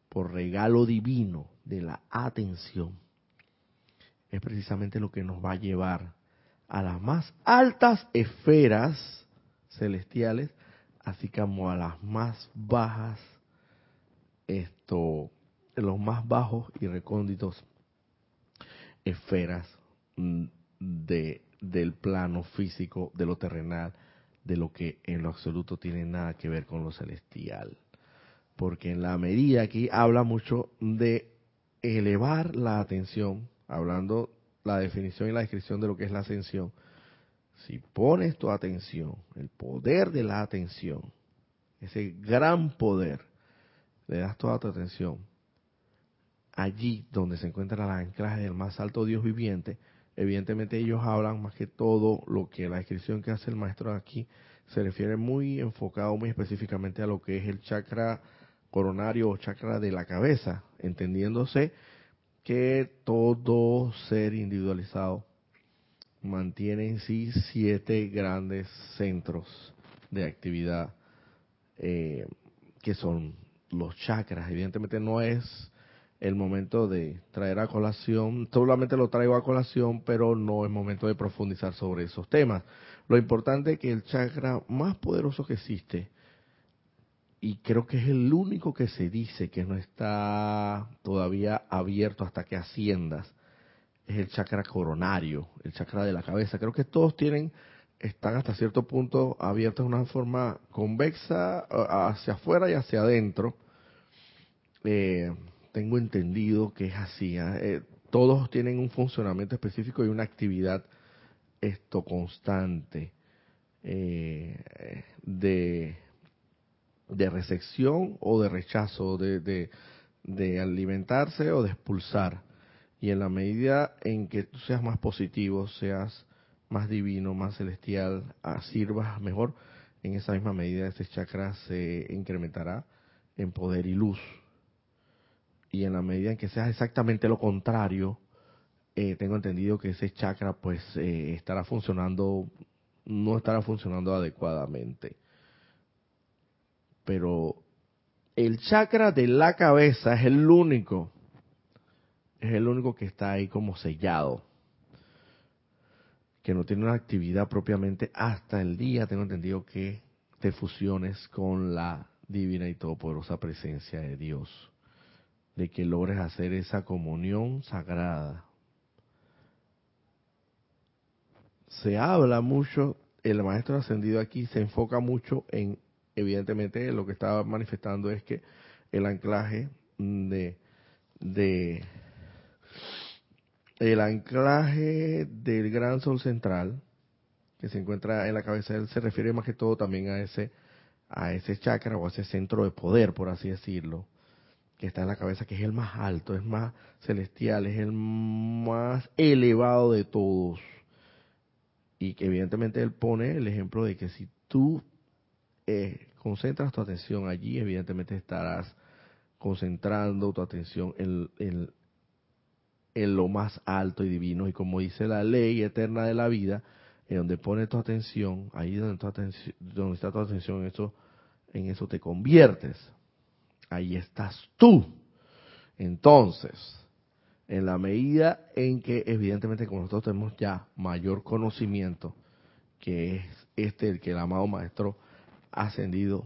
por regalo divino de la atención, es precisamente lo que nos va a llevar a las más altas esferas celestiales, así como a las más bajas, esto, los más bajos y recónditos esferas mm, de del plano físico, de lo terrenal, de lo que en lo absoluto tiene nada que ver con lo celestial. Porque en la medida aquí habla mucho de elevar la atención, hablando la definición y la descripción de lo que es la ascensión. Si pones tu atención, el poder de la atención, ese gran poder le das toda tu atención allí donde se encuentra el anclaje del más alto Dios viviente, evidentemente ellos hablan más que todo lo que la descripción que hace el maestro aquí se refiere muy enfocado muy específicamente a lo que es el chakra coronario o chakra de la cabeza, entendiéndose que todo ser individualizado mantiene en sí siete grandes centros de actividad eh, que son los chakras. Evidentemente no es el momento de traer a colación, solamente lo traigo a colación, pero no es momento de profundizar sobre esos temas. Lo importante es que el chakra más poderoso que existe, y creo que es el único que se dice que no está todavía abierto hasta que asciendas, es el chakra coronario, el chakra de la cabeza. Creo que todos tienen, están hasta cierto punto abiertos de una forma convexa hacia afuera y hacia adentro. Eh, tengo entendido que es así. ¿ah? Eh, todos tienen un funcionamiento específico y una actividad esto constante eh, de, de recepción o de rechazo, de, de, alimentarse o de expulsar. Y en la medida en que tú seas más positivo, seas más divino, más celestial, sirvas mejor, en esa misma medida ese chakra se incrementará en poder y luz. Y en la medida en que seas exactamente lo contrario, eh, tengo entendido que ese chakra pues eh, estará funcionando, no estará funcionando adecuadamente. Pero el chakra de la cabeza es el único es el único que está ahí como sellado, que no tiene una actividad propiamente hasta el día, tengo entendido que te fusiones con la divina y todopoderosa presencia de Dios, de que logres hacer esa comunión sagrada. Se habla mucho, el maestro ascendido aquí se enfoca mucho en, evidentemente lo que estaba manifestando es que el anclaje de, el anclaje del gran sol central que se encuentra en la cabeza él se refiere más que todo también a ese a ese chakra o a ese centro de poder por así decirlo que está en la cabeza que es el más alto es más celestial es el más elevado de todos. Y que evidentemente él pone el ejemplo de que si tú eh, concentras tu atención allí evidentemente estarás concentrando tu atención en, en, en lo más alto y divino. Y como dice la ley eterna de la vida, en donde pone tu atención, ahí donde, tu atención, donde está tu atención, en eso, en eso te conviertes. Ahí estás tú. Entonces, en la medida en que evidentemente como nosotros tenemos ya mayor conocimiento, que es este el que el amado maestro ascendido.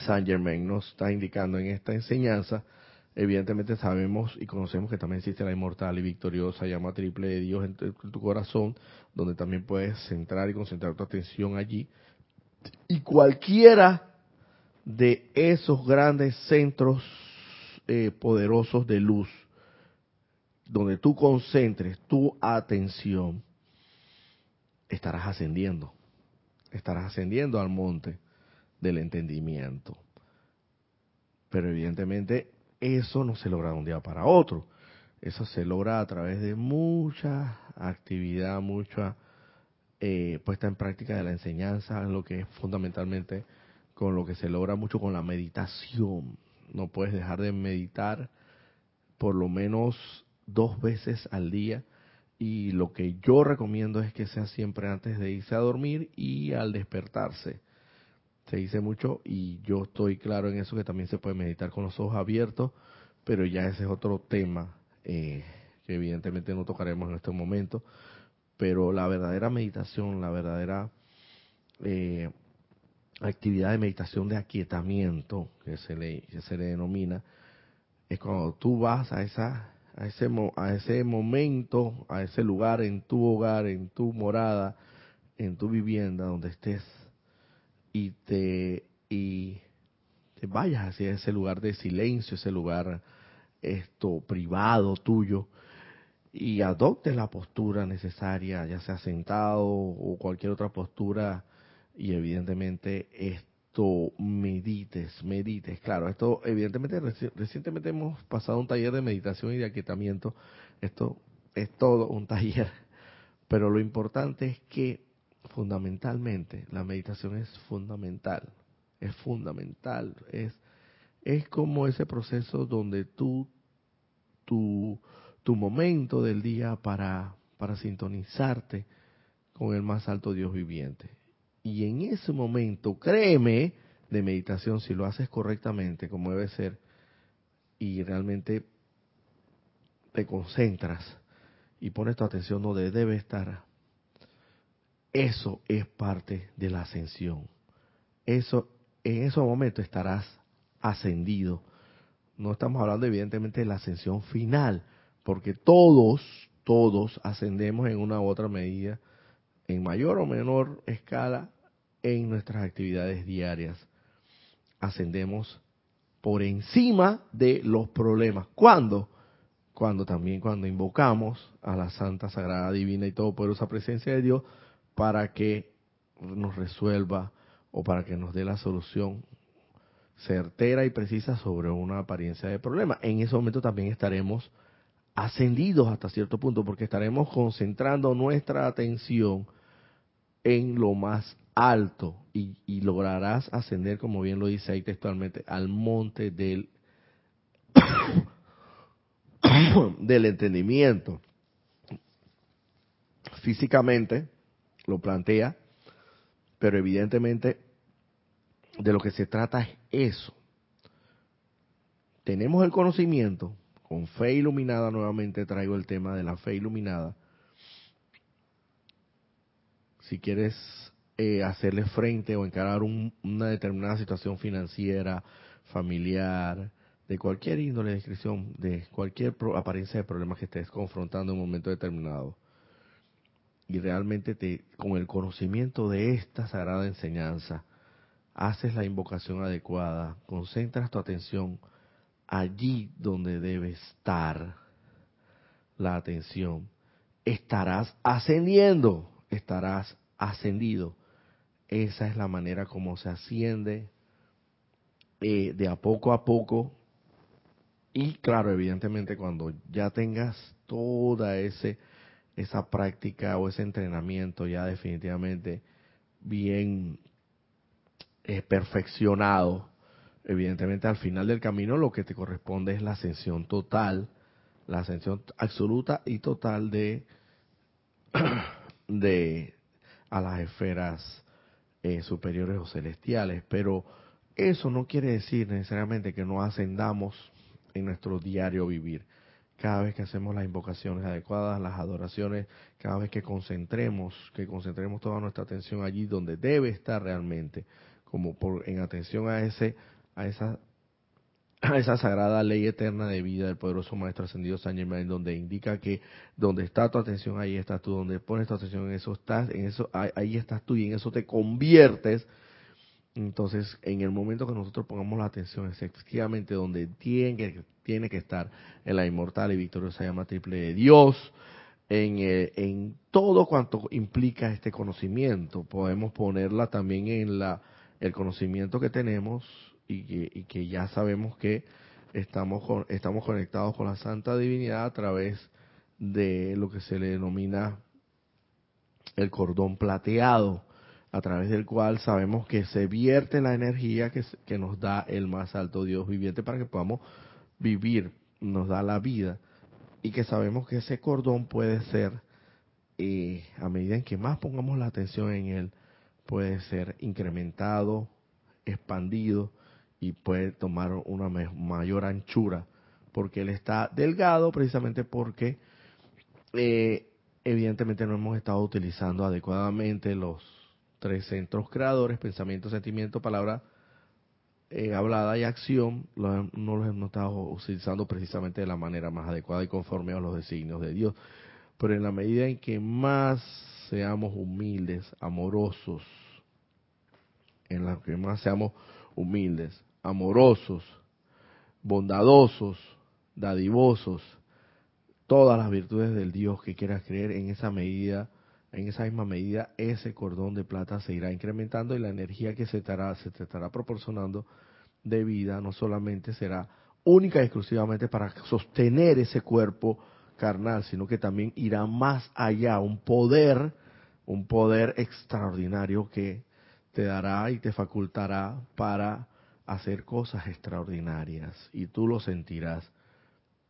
San Germain nos está indicando en esta enseñanza, evidentemente sabemos y conocemos que también existe la inmortal y victoriosa llama triple de Dios en tu, corazón, donde también puedes centrar y concentrar tu atención allí. Y cualquiera de esos grandes centros eh, poderosos de luz, donde tú concentres tu atención, estarás ascendiendo, estarás ascendiendo al monte del entendimiento. Pero evidentemente eso no se logra de un día para otro. Eso se logra a través de mucha actividad, mucha eh, puesta en práctica de la enseñanza, lo que es fundamentalmente con lo que se logra mucho con la meditación. No puedes dejar de meditar por lo menos dos veces al día y lo que yo recomiendo es que sea siempre antes de irse a dormir y al despertarse. Se dice mucho y yo estoy claro en eso que también se puede meditar con los ojos abiertos, pero ya ese es otro tema eh, que evidentemente no tocaremos en este momento, pero la verdadera meditación, la verdadera eh, actividad de meditación de aquietamiento que se le que se le denomina es cuando tú vas a esa a ese a ese momento, a ese lugar en tu hogar, en tu morada, en tu vivienda donde estés y te, y te vayas hacia ese lugar de silencio, ese lugar esto privado tuyo y adoptes la postura necesaria, ya sea sentado o cualquier otra postura y evidentemente esto medites, medites. Claro, esto evidentemente recientemente hemos pasado un taller de meditación y de aquietamiento. Esto es todo un taller. Pero lo importante es que fundamentalmente la meditación es fundamental. Es fundamental. Es, es como ese proceso donde tú, tu, tu momento del día para, para sintonizarte con el más alto Dios viviente. Y en ese momento, créeme, de meditación, si lo haces correctamente, como debe ser, y realmente te concentras y pones tu atención donde debe estar, eso es parte de la ascensión. Eso, en ese momento estarás ascendido. No estamos hablando evidentemente de la ascensión final, porque todos, todos ascendemos en una u otra medida, en mayor o menor escala, en nuestras actividades diarias. Ascendemos por encima de los problemas. ¿Cuándo? Cuando también cuando invocamos a la Santa, Sagrada, Divina y Todopoderosa Presencia de Dios para que nos resuelva o para que nos dé la solución certera y precisa sobre una apariencia de problema. En ese momento también estaremos ascendidos hasta cierto punto porque estaremos concentrando nuestra atención en lo más alto y, lograrás ascender, como bien lo dice ahí textualmente, al monte del, del entendimiento. Físicamente lo plantea, pero evidentemente de lo que se trata es eso. Tenemos el conocimiento, con fe iluminada nuevamente traigo el tema de la fe iluminada. Si quieres eh, hacerle frente o encarar una determinada situación financiera, familiar, de cualquier índole de descripción, de cualquier apariencia de problema que estés confrontando en un momento determinado. Y realmente te, con el conocimiento de esta sagrada enseñanza, haces la invocación adecuada, concentras tu atención allí donde debe estar la atención, estarás ascendiendo, estarás ascendido esa es la manera como se asciende eh, de a poco a poco. Y claro, evidentemente cuando ya tengas toda ese, esa práctica o ese entrenamiento ya definitivamente bien eh, perfeccionado, evidentemente al final del camino lo que te corresponde es la ascensión total, la ascensión absoluta y total de, de a las esferas eh, superiores o celestiales, pero eso no quiere decir necesariamente que no ascendamos en nuestro diario vivir. Cada vez que hacemos las invocaciones adecuadas, las adoraciones, cada vez que concentremos, que concentremos toda nuestra atención allí donde debe estar realmente, como por en atención a ese a esa esa sagrada ley eterna de vida del poderoso Maestro Ascendido San Germain, donde indica que donde está tu atención, ahí estás tú, donde pones tu atención, en eso estás, en eso, ahí estás tú y en eso te conviertes. Entonces, en el momento que nosotros pongamos la atención, efectivamente donde tiene que, tiene que estar en la inmortal y victoriosa llama triple de Dios, en, eh, en todo cuanto implica este conocimiento. Podemos ponerla también en la el conocimiento que tenemos y que, ya sabemos que estamos, estamos conectados con la Santa Divinidad a través de lo que se le denomina el cordón plateado, a través del cual sabemos que se vierte la energía que, que nos da el más alto Dios viviente para que podamos vivir, nos da la vida, y que sabemos que ese cordón puede ser, eh, a medida en que más pongamos la atención en él, puede ser incrementado, expandido, y puede tomar una mayor anchura, porque él está delgado precisamente porque eh, evidentemente no hemos estado utilizando adecuadamente los tres centros creadores, pensamiento, sentimiento, palabra eh, hablada y acción, no los hemos estado utilizando precisamente de la manera más adecuada y conforme a los designios de Dios. Pero en la medida en que más seamos humildes, amorosos, en la que más seamos humildes, amorosos, bondadosos, dadivosos, todas las virtudes del Dios que quieras creer, en esa medida en esa misma medida ese cordón de plata se irá incrementando y la energía que se, estará, se te estará proporcionando de vida no solamente será única y exclusivamente para sostener ese cuerpo carnal, sino que también irá más allá, un poder, un poder extraordinario que te dará y te facultará para hacer cosas extraordinarias y tú lo sentirás,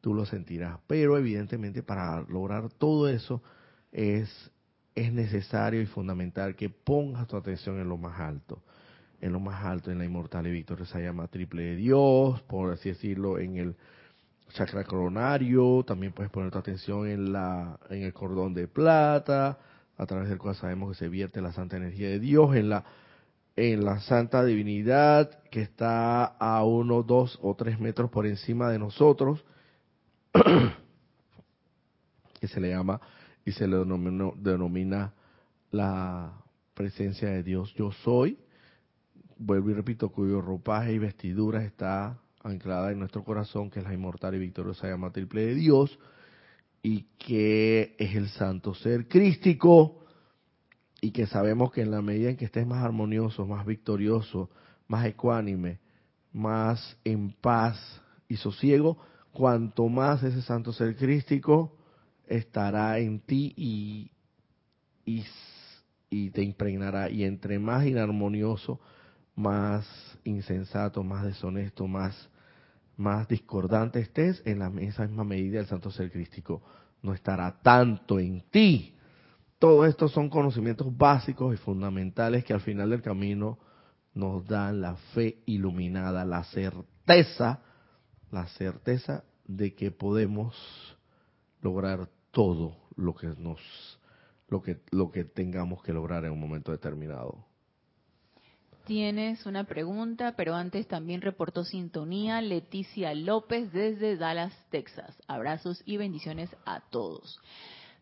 tú lo sentirás, pero evidentemente para lograr todo eso es es necesario y fundamental que pongas tu atención en lo más alto, en lo más alto, en la inmortal. Y victoriosa llama triple de Dios, por así decirlo, en el chakra coronario, también puedes poner tu atención en la en el cordón de plata, a través del cual sabemos que se vierte la santa energía de Dios en la en la santa divinidad que está a uno, dos o tres metros por encima de nosotros, que se le llama y se le denomina, la presencia de Dios yo soy. Vuelvo y repito, cuyo ropaje y vestidura está anclada en nuestro corazón, que es la inmortal y victoriosa llama triple de Dios, y que es el santo ser crístico, y que sabemos que en la medida en que estés más armonioso, más victorioso, más ecuánime, más en paz y sosiego, cuanto más ese santo ser crístico estará en ti y, y, te impregnará. Y entre más inarmonioso, más insensato, más deshonesto, más, más discordante estés, en la misma medida el santo ser crístico no estará tanto en ti. Todo esto son conocimientos básicos y fundamentales que al final del camino nos dan la fe iluminada, la certeza, la certeza de que podemos lograr todo lo que nos lo que lo que tengamos que lograr en un momento determinado. Tienes una pregunta, pero antes también reportó sintonía Leticia López desde Dallas, Texas. Abrazos y bendiciones a todos.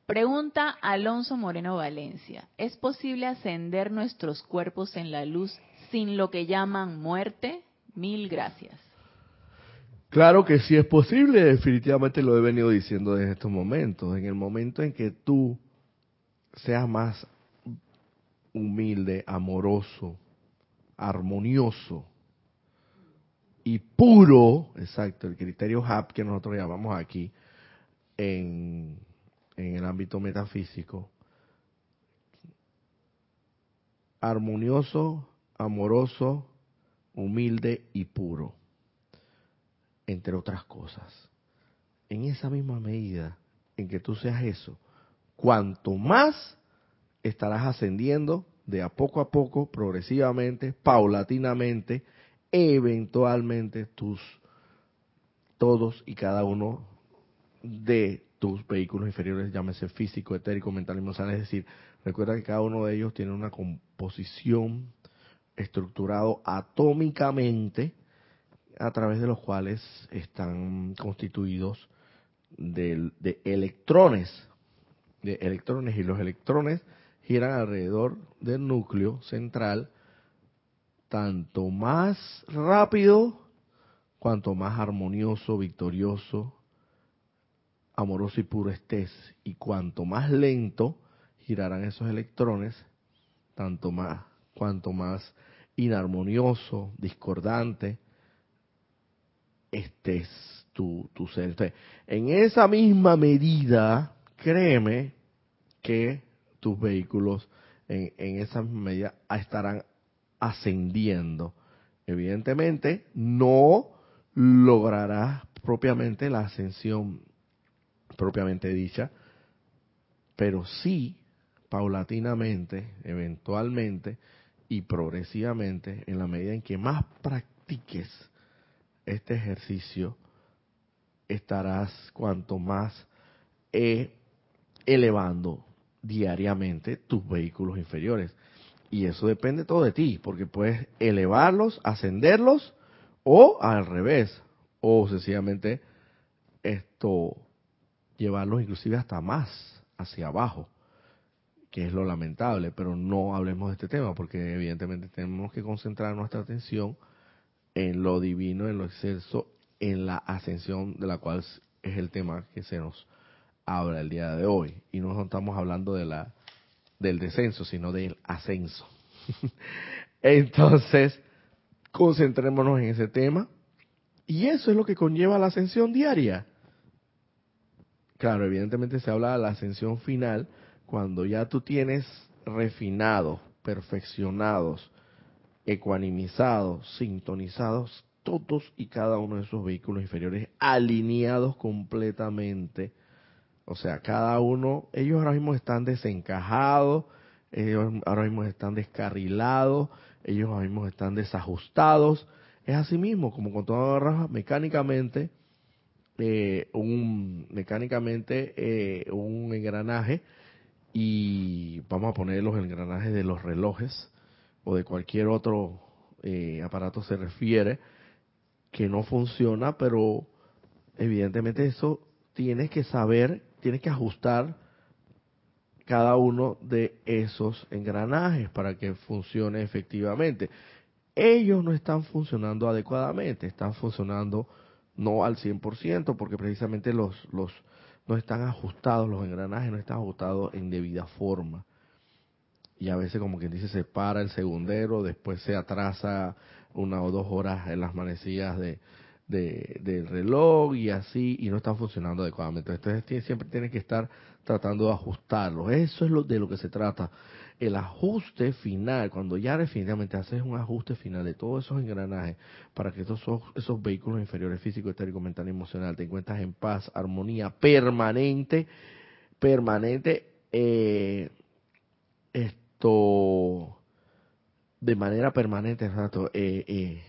Pregunta Alonso Moreno Valencia. ¿Es posible ascender nuestros cuerpos en la luz sin lo que llaman muerte? Mil gracias. Claro que sí es posible, definitivamente lo he venido diciendo desde estos momentos. En el momento en que tú seas más humilde, amoroso, armonioso y puro, exacto, el criterio HAP que nosotros llamamos aquí en, en el ámbito metafísico, armonioso, amoroso, humilde y puro entre otras cosas. En esa misma medida en que tú seas eso, cuanto más estarás ascendiendo de a poco a poco, progresivamente, paulatinamente, eventualmente tus todos y cada uno de tus vehículos inferiores, llámese físico, etérico, mental y emocional, es decir, recuerda que cada uno de ellos tiene una composición estructurado atómicamente a través de los cuales están constituidos de, electrones, de electrones y los electrones giran alrededor del núcleo central tanto más rápido cuanto más armonioso, victorioso, amoroso y puro estés y cuanto más lento girarán esos electrones, tanto más cuanto más inarmonioso, discordante, este es tu, tu ser. en esa misma medida, créeme que tus vehículos en, en esa misma medida estarán ascendiendo. Evidentemente, no lograrás propiamente la ascensión propiamente dicha, pero sí paulatinamente, eventualmente y progresivamente, en la medida en que más practiques este ejercicio, estarás cuanto más eh, elevando diariamente tus vehículos inferiores. Y eso depende todo de ti, porque puedes elevarlos, ascenderlos, o al revés, o sencillamente esto llevarlos inclusive hasta más hacia abajo, que es lo lamentable, pero no hablemos de este tema, porque evidentemente tenemos que concentrar nuestra atención en lo divino, en lo excelso, en la ascensión de la cual es el tema que se nos habla el día de hoy. Y no estamos hablando de la del descenso, sino del ascenso. Entonces, concentrémonos en ese tema. Y eso es lo que conlleva la ascensión diaria. Claro, evidentemente se habla de la ascensión final cuando ya tú tienes refinados, perfeccionados, ecuanimizados, sintonizados todos y cada uno de esos vehículos inferiores alineados completamente. O sea, cada uno, ellos ahora mismo están desencajados, ellos ahora mismo están descarrilados, ellos ahora mismo están desajustados. Es así mismo, como con toda raja, mecánicamente, un, mecánicamente eh, un engranaje y vamos a poner los engranajes de los relojes o de cualquier otro eh, aparato se refiere que no funciona, pero evidentemente eso tienes que saber, tienes que ajustar cada uno de esos engranajes para que funcione efectivamente. Ellos no están funcionando adecuadamente, están funcionando no al 100%, porque precisamente los, los no están ajustados, los engranajes no están ajustados en debida forma. Y a veces, como quien dice, se para el segundero, después se atrasa una o dos horas en las manecillas de, del reloj y así, y no están funcionando adecuadamente. Entonces siempre tiene que estar tratando de ajustarlos. Eso es lo de lo que se trata. El ajuste final, cuando ya definitivamente haces un ajuste final de todos esos engranajes para que esos, esos vehículos inferiores físico, estérico, mental y emocional te encuentras en paz, armonía permanente, permanente, eh, esto de manera permanente, eh, eh,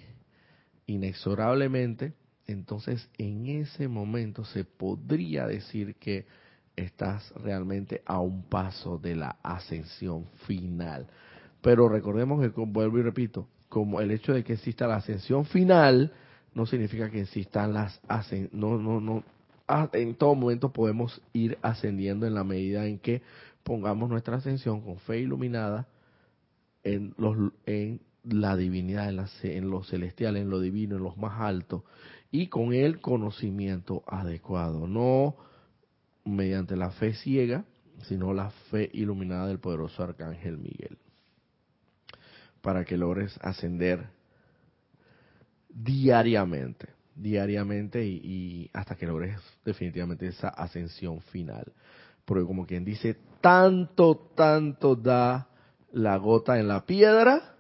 inexorablemente, entonces en ese momento se podría decir que estás realmente a un paso de la ascensión final. Pero recordemos que, vuelvo y repito, como el hecho de que exista la ascensión final no significa que existan las no no no ah, en todo momento podemos ir ascendiendo en la medida en que pongamos nuestra ascensión con fe iluminada en los en la divinidad, en, en lo celestial, en lo divino, en los más altos, y con el conocimiento adecuado, no mediante la fe ciega, sino la fe iluminada del poderoso Arcángel Miguel, para que logres ascender diariamente, diariamente y, hasta que logres definitivamente esa ascensión final. Porque como quien dice, tanto, tanto da la gota en la piedra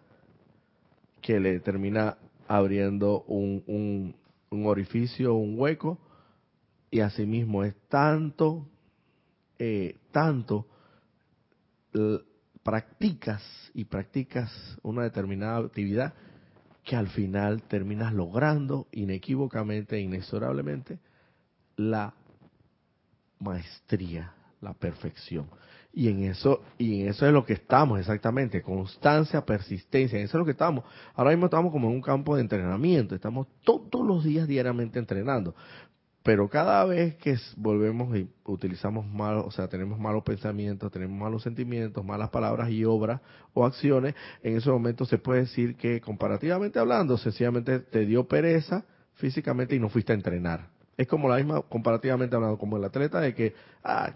que le termina abriendo un, un, un orificio, un hueco, y asimismo es tanto, eh, tanto practicas y practicas una determinada actividad que al final terminas logrando inequívocamente, inexorablemente, la maestría, la perfección. Y en eso, y en eso es lo que estamos exactamente, constancia, persistencia, en eso es lo que estamos. Ahora mismo estamos como en un campo de entrenamiento, estamos todos los días diariamente entrenando. Pero cada vez que volvemos y utilizamos malos, o sea, tenemos malos pensamientos, tenemos malos sentimientos, malas palabras y obras o acciones, en ese momento se puede decir que comparativamente hablando, sencillamente te dio pereza físicamente y no fuiste a entrenar. Es como la misma, comparativamente hablando, como el atleta de que, ah,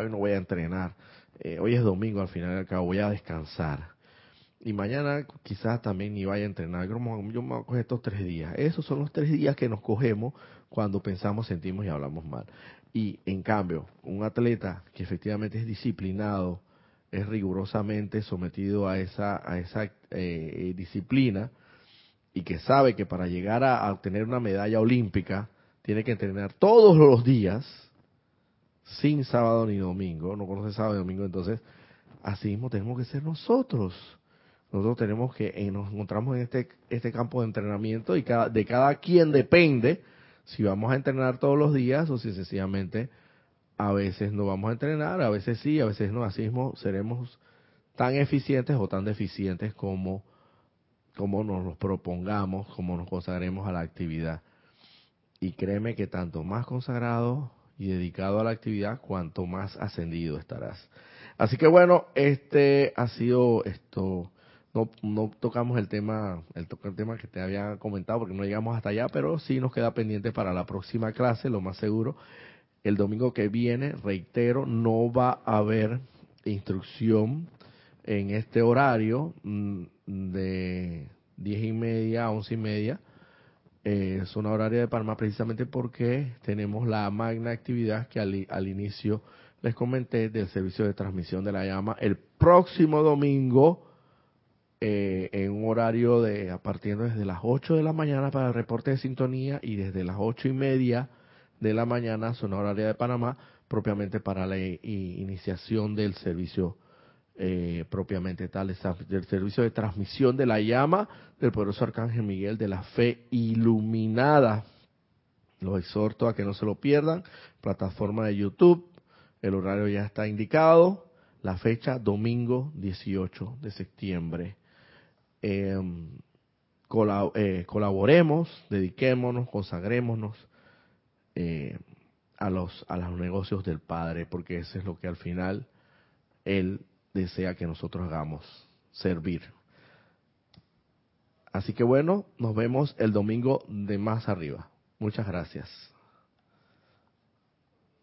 hoy no voy a entrenar, eh, hoy es domingo al final al cabo, voy a descansar. Y mañana quizás también ni vaya a entrenar, yo me voy a coger estos tres días. Esos son los tres días que nos cogemos cuando pensamos, sentimos y hablamos mal. Y en cambio, un atleta que efectivamente es disciplinado, es rigurosamente sometido a esa, a esa eh, disciplina y que sabe que para llegar a, obtener una medalla olímpica tiene que entrenar todos los días, sin sábado ni domingo, no conoce sábado ni domingo, entonces así mismo tenemos que ser nosotros. Nosotros tenemos que, eh, nos encontramos en este, este campo de entrenamiento y cada, de cada quien depende si vamos a entrenar todos los días o si sencillamente a veces no vamos a entrenar, a veces sí, a veces no, así mismo seremos tan eficientes o tan deficientes como, como nos los propongamos, como nos consagremos a la actividad. Y créeme que tanto más consagrado y dedicado a la actividad, cuanto más ascendido estarás. Así que bueno, este ha sido esto no, no tocamos el tema, el, el tema que te había comentado porque no llegamos hasta allá, pero sí nos queda pendiente para la próxima clase, lo más seguro. El domingo que viene, reitero, no va a haber instrucción en este horario mm, de diez y media a once y media, eh, zona horaria de Panamá, precisamente porque tenemos la magna actividad que al, al inicio les comenté del servicio de transmisión de la llama el próximo domingo eh, en un horario de a partir desde las 8 de la mañana para el reporte de sintonía y desde las ocho y media de la mañana, zona horaria de Panamá, propiamente para la iniciación del servicio eh, propiamente tal, del servicio de transmisión de la llama del poderoso Arcángel Miguel de la fe iluminada. Los exhorto a que no se lo pierdan. Plataforma de YouTube, el horario ya está indicado. La fecha, domingo 18 de septiembre. Em, eh, colaboremos, dediquémonos, consagrémonos eh, a, los, a los negocios del Padre, porque eso es lo que al final Él desea que nosotros hagamos, servir. Así que bueno, nos vemos el domingo de más arriba. Muchas gracias.